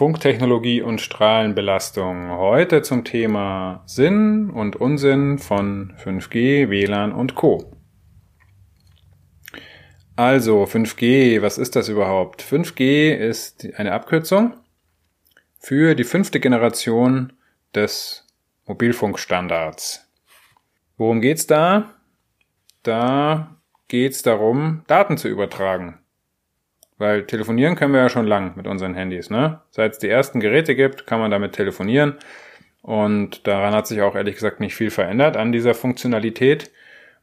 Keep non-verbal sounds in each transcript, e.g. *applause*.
Funktechnologie und Strahlenbelastung. Heute zum Thema Sinn und Unsinn von 5G, WLAN und Co. Also 5G, was ist das überhaupt? 5G ist eine Abkürzung für die fünfte Generation des Mobilfunkstandards. Worum geht's da? Da geht's darum, Daten zu übertragen. Weil telefonieren können wir ja schon lang mit unseren Handys, ne? Seit es die ersten Geräte gibt, kann man damit telefonieren. Und daran hat sich auch ehrlich gesagt nicht viel verändert an dieser Funktionalität.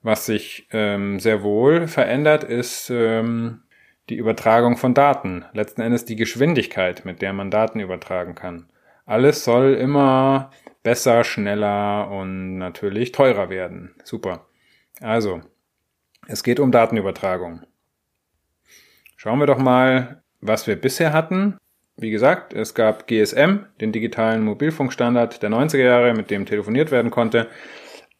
Was sich ähm, sehr wohl verändert, ist ähm, die Übertragung von Daten. Letzten Endes die Geschwindigkeit, mit der man Daten übertragen kann. Alles soll immer besser, schneller und natürlich teurer werden. Super. Also, es geht um Datenübertragung. Schauen wir doch mal, was wir bisher hatten. Wie gesagt, es gab GSM, den digitalen Mobilfunkstandard der 90er Jahre, mit dem telefoniert werden konnte.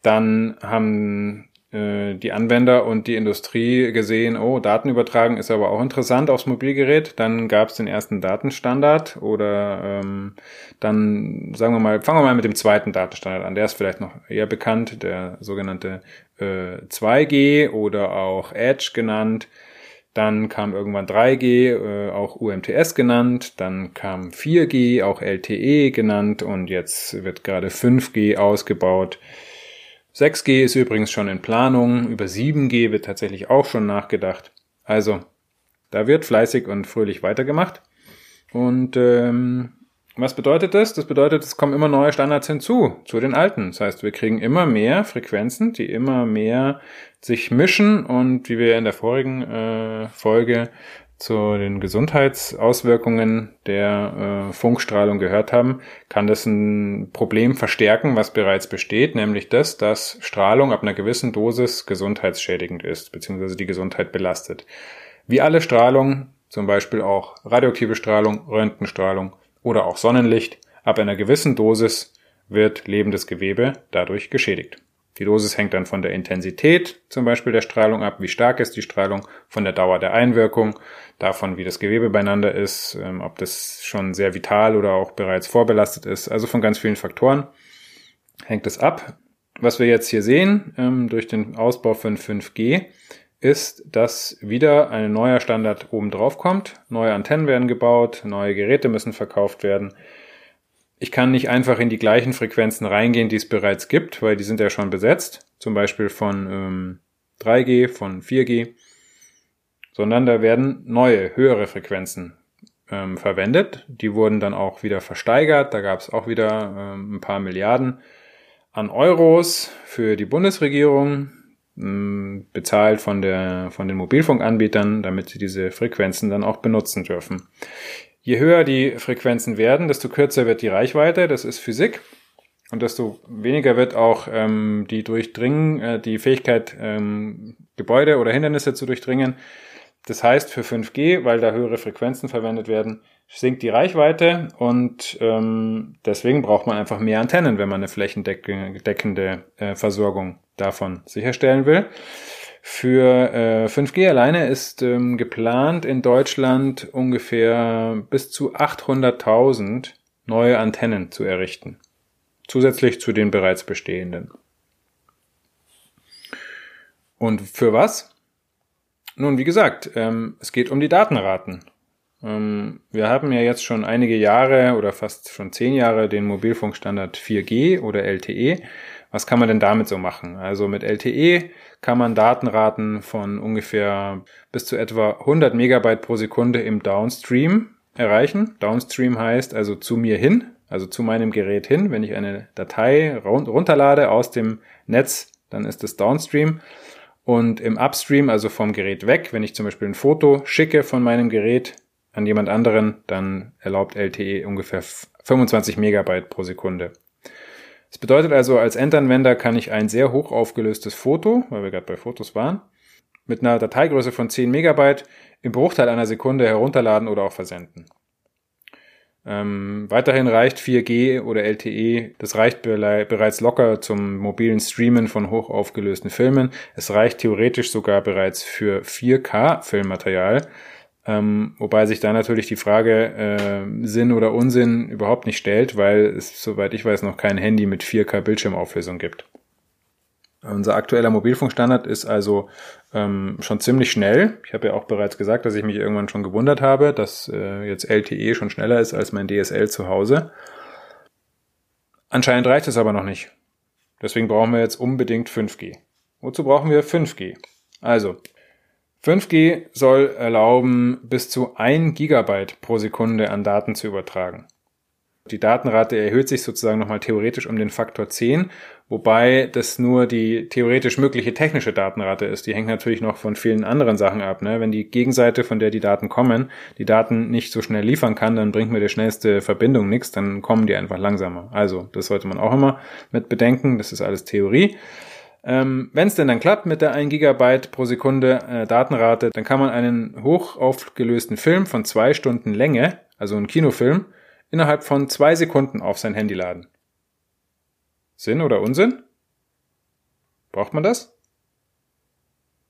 Dann haben äh, die Anwender und die Industrie gesehen, oh, Daten übertragen ist aber auch interessant aufs Mobilgerät. Dann gab es den ersten Datenstandard oder ähm, dann sagen wir mal, fangen wir mal mit dem zweiten Datenstandard an. Der ist vielleicht noch eher bekannt, der sogenannte äh, 2G oder auch Edge genannt. Dann kam irgendwann 3G, äh, auch UMTS genannt. Dann kam 4G, auch LTE genannt. Und jetzt wird gerade 5G ausgebaut. 6G ist übrigens schon in Planung. Über 7G wird tatsächlich auch schon nachgedacht. Also, da wird fleißig und fröhlich weitergemacht. Und ähm, was bedeutet das? Das bedeutet, es kommen immer neue Standards hinzu zu den alten. Das heißt, wir kriegen immer mehr Frequenzen, die immer mehr sich mischen und wie wir in der vorigen äh, Folge zu den Gesundheitsauswirkungen der äh, Funkstrahlung gehört haben, kann das ein Problem verstärken, was bereits besteht, nämlich das, dass Strahlung ab einer gewissen Dosis gesundheitsschädigend ist, beziehungsweise die Gesundheit belastet. Wie alle Strahlung, zum Beispiel auch radioaktive Strahlung, Röntgenstrahlung, oder auch Sonnenlicht, ab einer gewissen Dosis wird lebendes Gewebe dadurch geschädigt. Die Dosis hängt dann von der Intensität zum Beispiel der Strahlung ab, wie stark ist die Strahlung, von der Dauer der Einwirkung, davon wie das Gewebe beieinander ist, ähm, ob das schon sehr vital oder auch bereits vorbelastet ist, also von ganz vielen Faktoren hängt es ab. Was wir jetzt hier sehen ähm, durch den Ausbau von 5G ist, dass wieder ein neuer Standard oben drauf kommt. Neue Antennen werden gebaut, neue Geräte müssen verkauft werden. Ich kann nicht einfach in die gleichen Frequenzen reingehen, die es bereits gibt, weil die sind ja schon besetzt. Zum Beispiel von ähm, 3G, von 4G. Sondern da werden neue, höhere Frequenzen ähm, verwendet. Die wurden dann auch wieder versteigert. Da gab es auch wieder ähm, ein paar Milliarden an Euros für die Bundesregierung bezahlt von, der, von den Mobilfunkanbietern, damit sie diese Frequenzen dann auch benutzen dürfen. Je höher die Frequenzen werden, desto kürzer wird die Reichweite, das ist Physik. Und desto weniger wird auch ähm, die Durchdringen, äh, die Fähigkeit, ähm, Gebäude oder Hindernisse zu durchdringen. Das heißt, für 5G, weil da höhere Frequenzen verwendet werden, sinkt die Reichweite und ähm, deswegen braucht man einfach mehr Antennen, wenn man eine flächendeckende äh, Versorgung davon sicherstellen will. Für äh, 5G alleine ist ähm, geplant in Deutschland ungefähr bis zu 800.000 neue Antennen zu errichten. Zusätzlich zu den bereits bestehenden. Und für was? Nun, wie gesagt, ähm, es geht um die Datenraten. Ähm, wir haben ja jetzt schon einige Jahre oder fast schon zehn Jahre den Mobilfunkstandard 4G oder LTE was kann man denn damit so machen? Also mit LTE kann man Datenraten von ungefähr bis zu etwa 100 Megabyte pro Sekunde im Downstream erreichen. Downstream heißt also zu mir hin, also zu meinem Gerät hin. Wenn ich eine Datei runterlade aus dem Netz, dann ist es Downstream. Und im Upstream, also vom Gerät weg, wenn ich zum Beispiel ein Foto schicke von meinem Gerät an jemand anderen, dann erlaubt LTE ungefähr 25 Megabyte pro Sekunde. Das bedeutet also, als Endanwender kann ich ein sehr hoch aufgelöstes Foto, weil wir gerade bei Fotos waren, mit einer Dateigröße von 10 Megabyte im Bruchteil einer Sekunde herunterladen oder auch versenden. Ähm, weiterhin reicht 4G oder LTE, das reicht bereits locker zum mobilen Streamen von hoch aufgelösten Filmen. Es reicht theoretisch sogar bereits für 4K-Filmmaterial, ähm, wobei sich da natürlich die Frage äh, Sinn oder Unsinn überhaupt nicht stellt, weil es, soweit ich weiß, noch kein Handy mit 4K Bildschirmauflösung gibt. Unser aktueller Mobilfunkstandard ist also ähm, schon ziemlich schnell. Ich habe ja auch bereits gesagt, dass ich mich irgendwann schon gewundert habe, dass äh, jetzt LTE schon schneller ist als mein DSL zu Hause. Anscheinend reicht es aber noch nicht. Deswegen brauchen wir jetzt unbedingt 5G. Wozu brauchen wir 5G? Also, 5G soll erlauben, bis zu 1 Gigabyte pro Sekunde an Daten zu übertragen. Die Datenrate erhöht sich sozusagen nochmal theoretisch um den Faktor 10, wobei das nur die theoretisch mögliche technische Datenrate ist. Die hängt natürlich noch von vielen anderen Sachen ab. Ne? Wenn die Gegenseite, von der die Daten kommen, die Daten nicht so schnell liefern kann, dann bringt mir die schnellste Verbindung nichts, dann kommen die einfach langsamer. Also, das sollte man auch immer mit bedenken. Das ist alles Theorie. Ähm, Wenn es denn dann klappt mit der 1 Gigabyte pro Sekunde äh, Datenrate, dann kann man einen hoch aufgelösten Film von zwei Stunden Länge, also einen Kinofilm, innerhalb von zwei Sekunden auf sein Handy laden. Sinn oder Unsinn? Braucht man das?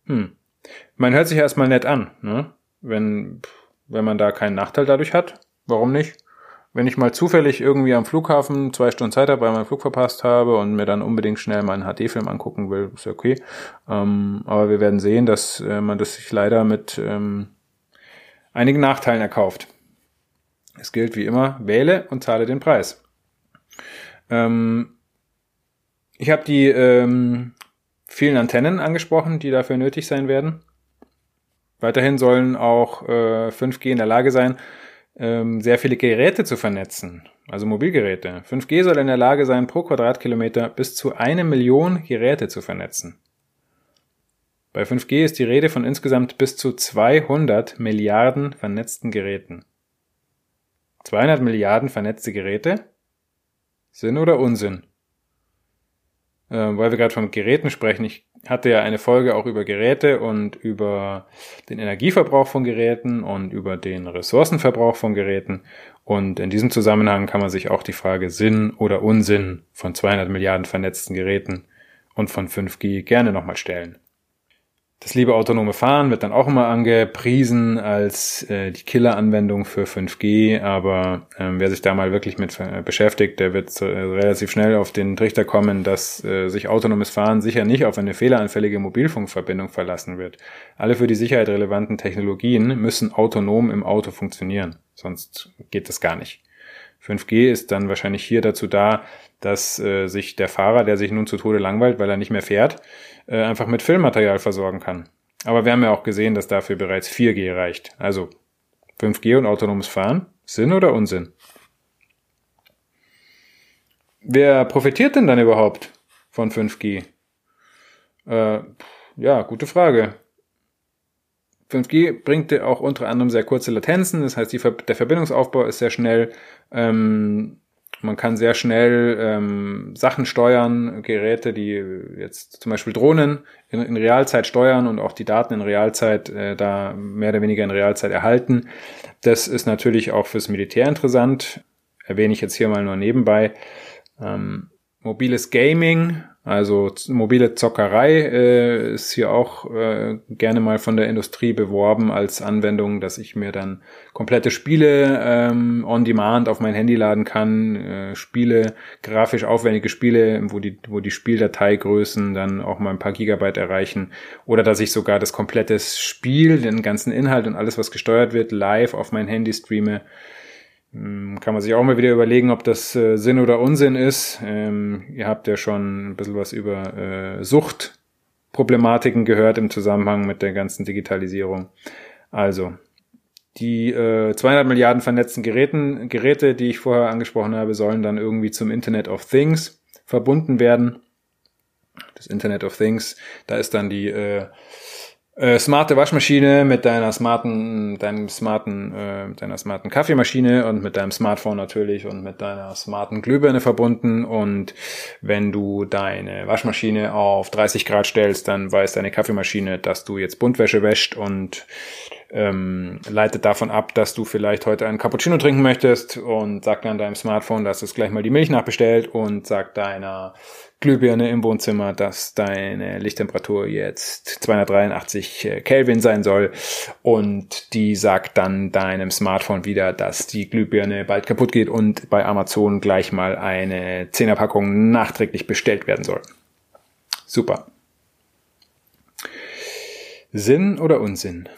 Hm. Man hört sich erstmal nett an, ne? Wenn, wenn man da keinen Nachteil dadurch hat. Warum nicht? Wenn ich mal zufällig irgendwie am Flughafen zwei Stunden Zeit habe, weil mein Flug verpasst habe und mir dann unbedingt schnell meinen HD-Film angucken will, ist ja okay. Ähm, aber wir werden sehen, dass äh, man das sich leider mit ähm, einigen Nachteilen erkauft. Es gilt wie immer, wähle und zahle den Preis. Ähm, ich habe die ähm, vielen Antennen angesprochen, die dafür nötig sein werden. Weiterhin sollen auch äh, 5G in der Lage sein, ähm, sehr viele Geräte zu vernetzen, also Mobilgeräte. 5G soll in der Lage sein, pro Quadratkilometer bis zu eine Million Geräte zu vernetzen. Bei 5G ist die Rede von insgesamt bis zu 200 Milliarden vernetzten Geräten. 200 Milliarden vernetzte Geräte? Sinn oder Unsinn? Äh, weil wir gerade von Geräten sprechen. Ich hatte ja eine Folge auch über Geräte und über den Energieverbrauch von Geräten und über den Ressourcenverbrauch von Geräten. Und in diesem Zusammenhang kann man sich auch die Frage Sinn oder Unsinn von 200 Milliarden vernetzten Geräten und von 5G gerne nochmal stellen. Das liebe autonome Fahren wird dann auch immer angepriesen als äh, die Killer-Anwendung für 5G, aber ähm, wer sich da mal wirklich mit äh, beschäftigt, der wird äh, relativ schnell auf den Trichter kommen, dass äh, sich autonomes Fahren sicher nicht auf eine fehleranfällige Mobilfunkverbindung verlassen wird. Alle für die Sicherheit relevanten Technologien müssen autonom im Auto funktionieren, sonst geht das gar nicht. 5G ist dann wahrscheinlich hier dazu da, dass äh, sich der Fahrer, der sich nun zu Tode langweilt, weil er nicht mehr fährt, äh, einfach mit Filmmaterial versorgen kann. Aber wir haben ja auch gesehen, dass dafür bereits 4G reicht. Also 5G und autonomes Fahren, Sinn oder Unsinn? Wer profitiert denn dann überhaupt von 5G? Äh, ja, gute Frage. 5G bringt auch unter anderem sehr kurze Latenzen, das heißt, die, der Verbindungsaufbau ist sehr schnell. Ähm, man kann sehr schnell ähm, Sachen steuern, Geräte, die jetzt zum Beispiel Drohnen in, in Realzeit steuern und auch die Daten in Realzeit äh, da mehr oder weniger in Realzeit erhalten. Das ist natürlich auch fürs Militär interessant. Erwähne ich jetzt hier mal nur nebenbei. Ähm, mobiles Gaming also mobile Zockerei äh, ist hier auch äh, gerne mal von der Industrie beworben als Anwendung, dass ich mir dann komplette Spiele ähm, on demand auf mein Handy laden kann, äh, Spiele, grafisch aufwendige Spiele, wo die, wo die Spieldateigrößen dann auch mal ein paar Gigabyte erreichen. Oder dass ich sogar das komplette Spiel, den ganzen Inhalt und alles, was gesteuert wird, live auf mein Handy streame. Hm, kann man sich auch mal wieder überlegen, ob das äh, Sinn oder Unsinn ist. Ähm, ihr habt ja schon ein bisschen was über äh, Suchtproblematiken gehört im Zusammenhang mit der ganzen Digitalisierung. Also, die äh, 200 Milliarden vernetzten Geräten, Geräte, die ich vorher angesprochen habe, sollen dann irgendwie zum Internet of Things verbunden werden. Das Internet of Things, da ist dann die äh, smarte Waschmaschine mit deiner smarten, deinem smarten, äh, deiner smarten Kaffeemaschine und mit deinem Smartphone natürlich und mit deiner smarten Glühbirne verbunden. Und wenn du deine Waschmaschine auf 30 Grad stellst, dann weiß deine Kaffeemaschine, dass du jetzt Buntwäsche wäscht und ähm, leitet davon ab, dass du vielleicht heute einen Cappuccino trinken möchtest und sagt dann deinem Smartphone, dass es gleich mal die Milch nachbestellt und sagt deiner Glühbirne im Wohnzimmer, dass deine Lichttemperatur jetzt 283 äh, Kelvin sein soll und die sagt dann deinem Smartphone wieder, dass die Glühbirne bald kaputt geht und bei Amazon gleich mal eine 10er Packung nachträglich bestellt werden soll. Super. Sinn oder Unsinn?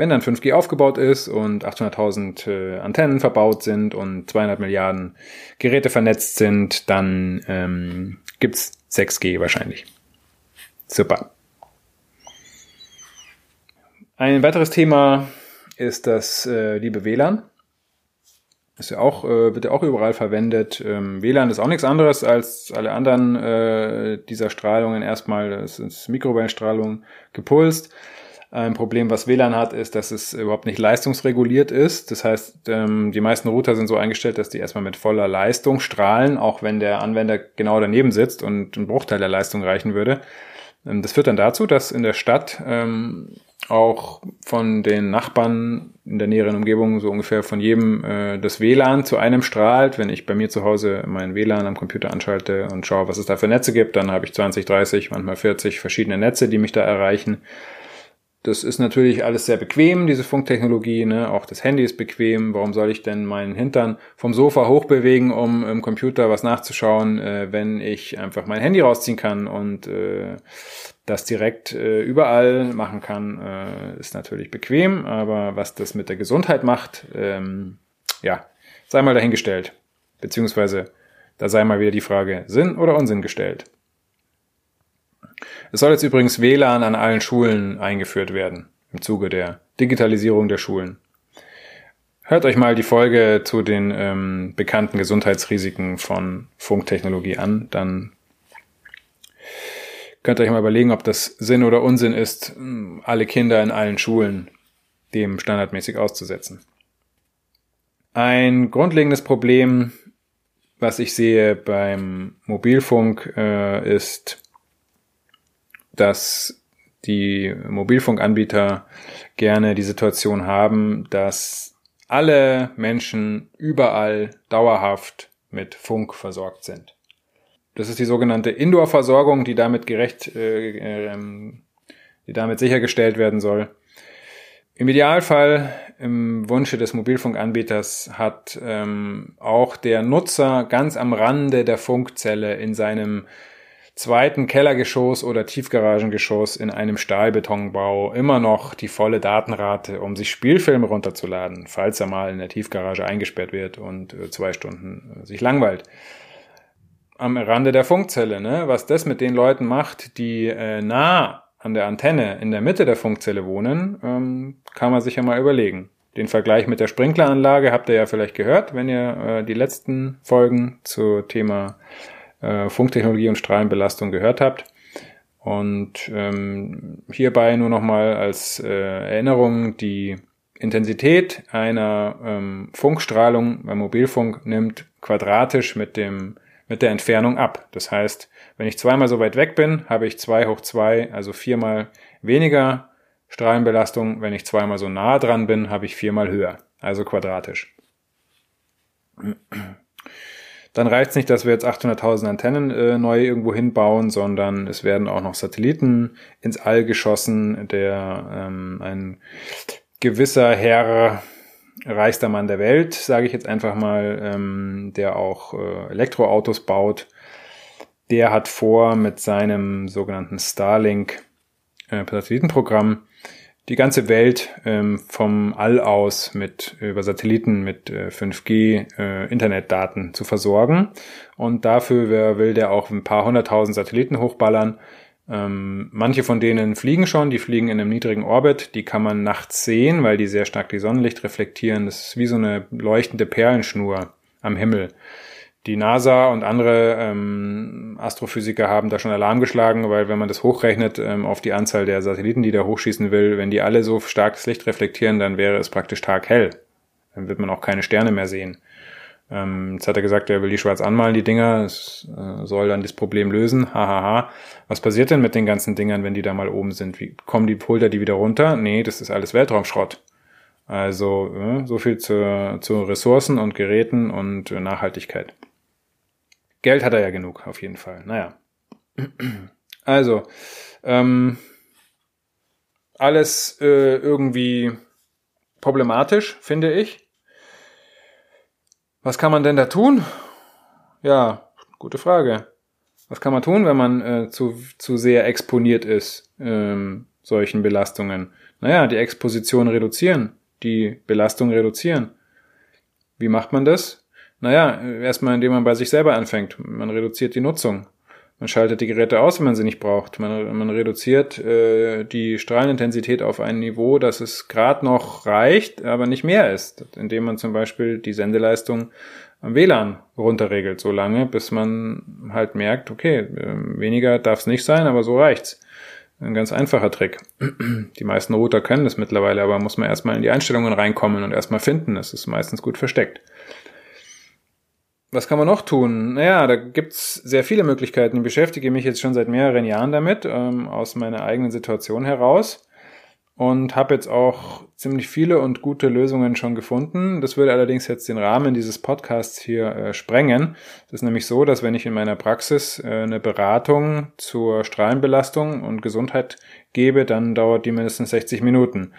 Wenn dann 5G aufgebaut ist und 800.000 äh, Antennen verbaut sind und 200 Milliarden Geräte vernetzt sind, dann ähm, gibt's 6G wahrscheinlich. Super. Ein weiteres Thema ist das äh, liebe WLAN. Ist ja auch, äh, wird ja auch überall verwendet. Ähm, WLAN ist auch nichts anderes als alle anderen äh, dieser Strahlungen. Erstmal ist, ist Mikrowellenstrahlung gepulst. Ein Problem, was WLAN hat, ist, dass es überhaupt nicht leistungsreguliert ist. Das heißt, ähm, die meisten Router sind so eingestellt, dass die erstmal mit voller Leistung strahlen, auch wenn der Anwender genau daneben sitzt und ein Bruchteil der Leistung reichen würde. Ähm, das führt dann dazu, dass in der Stadt ähm, auch von den Nachbarn in der näheren Umgebung so ungefähr von jedem äh, das WLAN zu einem strahlt. Wenn ich bei mir zu Hause mein WLAN am Computer anschalte und schaue, was es da für Netze gibt, dann habe ich 20, 30, manchmal 40 verschiedene Netze, die mich da erreichen. Das ist natürlich alles sehr bequem, diese Funktechnologie, ne? Auch das Handy ist bequem. Warum soll ich denn meinen Hintern vom Sofa hochbewegen, um im Computer was nachzuschauen, äh, wenn ich einfach mein Handy rausziehen kann und äh, das direkt äh, überall machen kann, äh, ist natürlich bequem. Aber was das mit der Gesundheit macht, ähm, ja, sei mal dahingestellt. Beziehungsweise da sei mal wieder die Frage Sinn oder Unsinn gestellt. Es soll jetzt übrigens WLAN an allen Schulen eingeführt werden im Zuge der Digitalisierung der Schulen. Hört euch mal die Folge zu den ähm, bekannten Gesundheitsrisiken von Funktechnologie an, dann könnt ihr euch mal überlegen, ob das Sinn oder Unsinn ist, alle Kinder in allen Schulen dem standardmäßig auszusetzen. Ein grundlegendes Problem, was ich sehe beim Mobilfunk, äh, ist dass die Mobilfunkanbieter gerne die Situation haben, dass alle Menschen überall dauerhaft mit Funk versorgt sind. Das ist die sogenannte Indoor-Versorgung, die damit gerecht, äh, äh, die damit sichergestellt werden soll. Im Idealfall, im Wunsche des Mobilfunkanbieters, hat ähm, auch der Nutzer ganz am Rande der Funkzelle in seinem zweiten Kellergeschoss oder Tiefgaragengeschoss in einem Stahlbetonbau immer noch die volle Datenrate, um sich Spielfilme runterzuladen, falls er mal in der Tiefgarage eingesperrt wird und äh, zwei Stunden äh, sich langweilt. Am Rande der Funkzelle, ne? was das mit den Leuten macht, die äh, nah an der Antenne in der Mitte der Funkzelle wohnen, ähm, kann man sich ja mal überlegen. Den Vergleich mit der Sprinkleranlage habt ihr ja vielleicht gehört, wenn ihr äh, die letzten Folgen zu Thema äh, Funktechnologie und Strahlenbelastung gehört habt. Und ähm, hierbei nur nochmal als äh, Erinnerung, die Intensität einer ähm, Funkstrahlung beim Mobilfunk nimmt quadratisch mit dem mit der Entfernung ab. Das heißt, wenn ich zweimal so weit weg bin, habe ich zwei hoch zwei, also viermal weniger Strahlenbelastung. Wenn ich zweimal so nah dran bin, habe ich viermal höher, also quadratisch dann reicht es nicht, dass wir jetzt 800.000 Antennen äh, neu irgendwo hinbauen, sondern es werden auch noch Satelliten ins All geschossen, der ähm, ein gewisser Herr, reichster Mann der Welt, sage ich jetzt einfach mal, ähm, der auch äh, Elektroautos baut, der hat vor mit seinem sogenannten Starlink äh, Satellitenprogramm die ganze Welt ähm, vom All aus mit über Satelliten mit äh, 5G äh, Internetdaten zu versorgen. Und dafür will der auch ein paar hunderttausend Satelliten hochballern. Ähm, manche von denen fliegen schon, die fliegen in einem niedrigen Orbit, die kann man nachts sehen, weil die sehr stark die Sonnenlicht reflektieren. Das ist wie so eine leuchtende Perlenschnur am Himmel. Die NASA und andere ähm, Astrophysiker haben da schon Alarm geschlagen, weil wenn man das hochrechnet ähm, auf die Anzahl der Satelliten, die da hochschießen will, wenn die alle so starkes Licht reflektieren, dann wäre es praktisch taghell. Dann wird man auch keine Sterne mehr sehen. Ähm, jetzt hat er gesagt, er will die schwarz anmalen, die Dinger. Es äh, soll dann das Problem lösen. Hahaha. Ha, ha. Was passiert denn mit den ganzen Dingern, wenn die da mal oben sind? Wie kommen die Pulter die wieder runter? Nee, das ist alles Weltraumschrott. Also äh, so viel zu, zu Ressourcen und Geräten und äh, Nachhaltigkeit. Geld hat er ja genug, auf jeden Fall. Naja. *clears throat* Also, ähm, alles äh, irgendwie problematisch, finde ich. Was kann man denn da tun? Ja, gute Frage. Was kann man tun, wenn man äh, zu, zu sehr exponiert ist, ähm, solchen Belastungen? Naja, die Exposition reduzieren, die Belastung reduzieren. Wie macht man das? Naja, erstmal indem man bei sich selber anfängt. Man reduziert die Nutzung. Man schaltet die Geräte aus, wenn man sie nicht braucht. Man, man reduziert äh, die Strahlenintensität auf ein Niveau, dass es gerade noch reicht, aber nicht mehr ist. Indem man zum Beispiel die Sendeleistung am WLAN runterregelt, so lange, bis man halt merkt, okay, äh, weniger darf es nicht sein, aber so reicht's. Ein ganz einfacher Trick. *clears throat* Die meisten Router können das mittlerweile, aber muss man erstmal in die Einstellungen reinkommen und erstmal finden. Das ist meistens gut versteckt. Was kann man noch tun? Naja, da gibt's sehr viele Möglichkeiten. Ich beschäftige mich jetzt schon seit mehreren Jahren damit, ähm, aus meiner eigenen Situation heraus. Und habe jetzt auch ziemlich viele und gute Lösungen schon gefunden. Das würde allerdings jetzt den Rahmen dieses Podcasts hier äh, sprengen. Das ist nämlich so, dass wenn ich in meiner Praxis äh, eine Beratung zur Strahlenbelastung und Gesundheit gebe, dann dauert die mindestens 60 Minuten.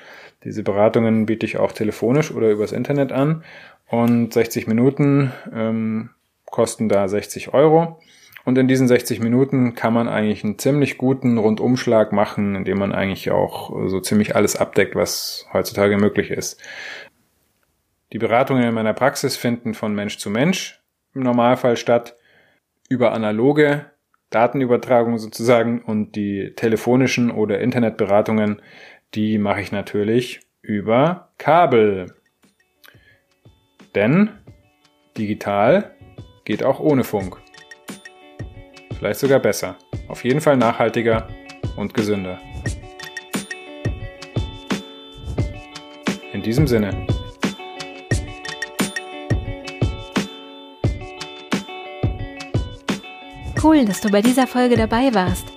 Diese Beratungen biete ich auch telefonisch oder übers Internet an und 60 Minuten ähm, kosten da 60 Euro. Und in diesen 60 Minuten kann man eigentlich einen ziemlich guten Rundumschlag machen, indem man eigentlich auch so ziemlich alles abdeckt, was heutzutage möglich ist. Die Beratungen in meiner Praxis finden von Mensch zu Mensch im Normalfall statt, über analoge Datenübertragung sozusagen und die telefonischen oder Internetberatungen, die mache ich natürlich über Kabel. Denn digital geht auch ohne Funk. Vielleicht sogar besser. Auf jeden Fall nachhaltiger und gesünder. In diesem Sinne. Cool, dass du bei dieser Folge dabei warst.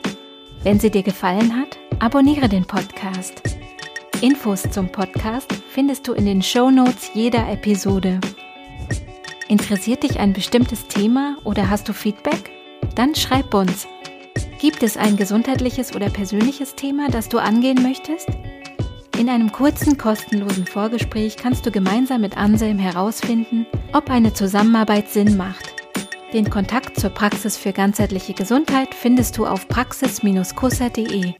Wenn sie dir gefallen hat, abonniere den Podcast. Infos zum Podcast findest du in den Show Notes jeder Episode. Interessiert dich ein bestimmtes Thema oder hast du Feedback? Dann schreib uns. Gibt es ein gesundheitliches oder persönliches Thema, das du angehen möchtest? In einem kurzen, kostenlosen Vorgespräch kannst du gemeinsam mit Anselm herausfinden, ob eine Zusammenarbeit Sinn macht. Den Kontakt zur Praxis für ganzheitliche Gesundheit findest du auf praxis-kusser.de.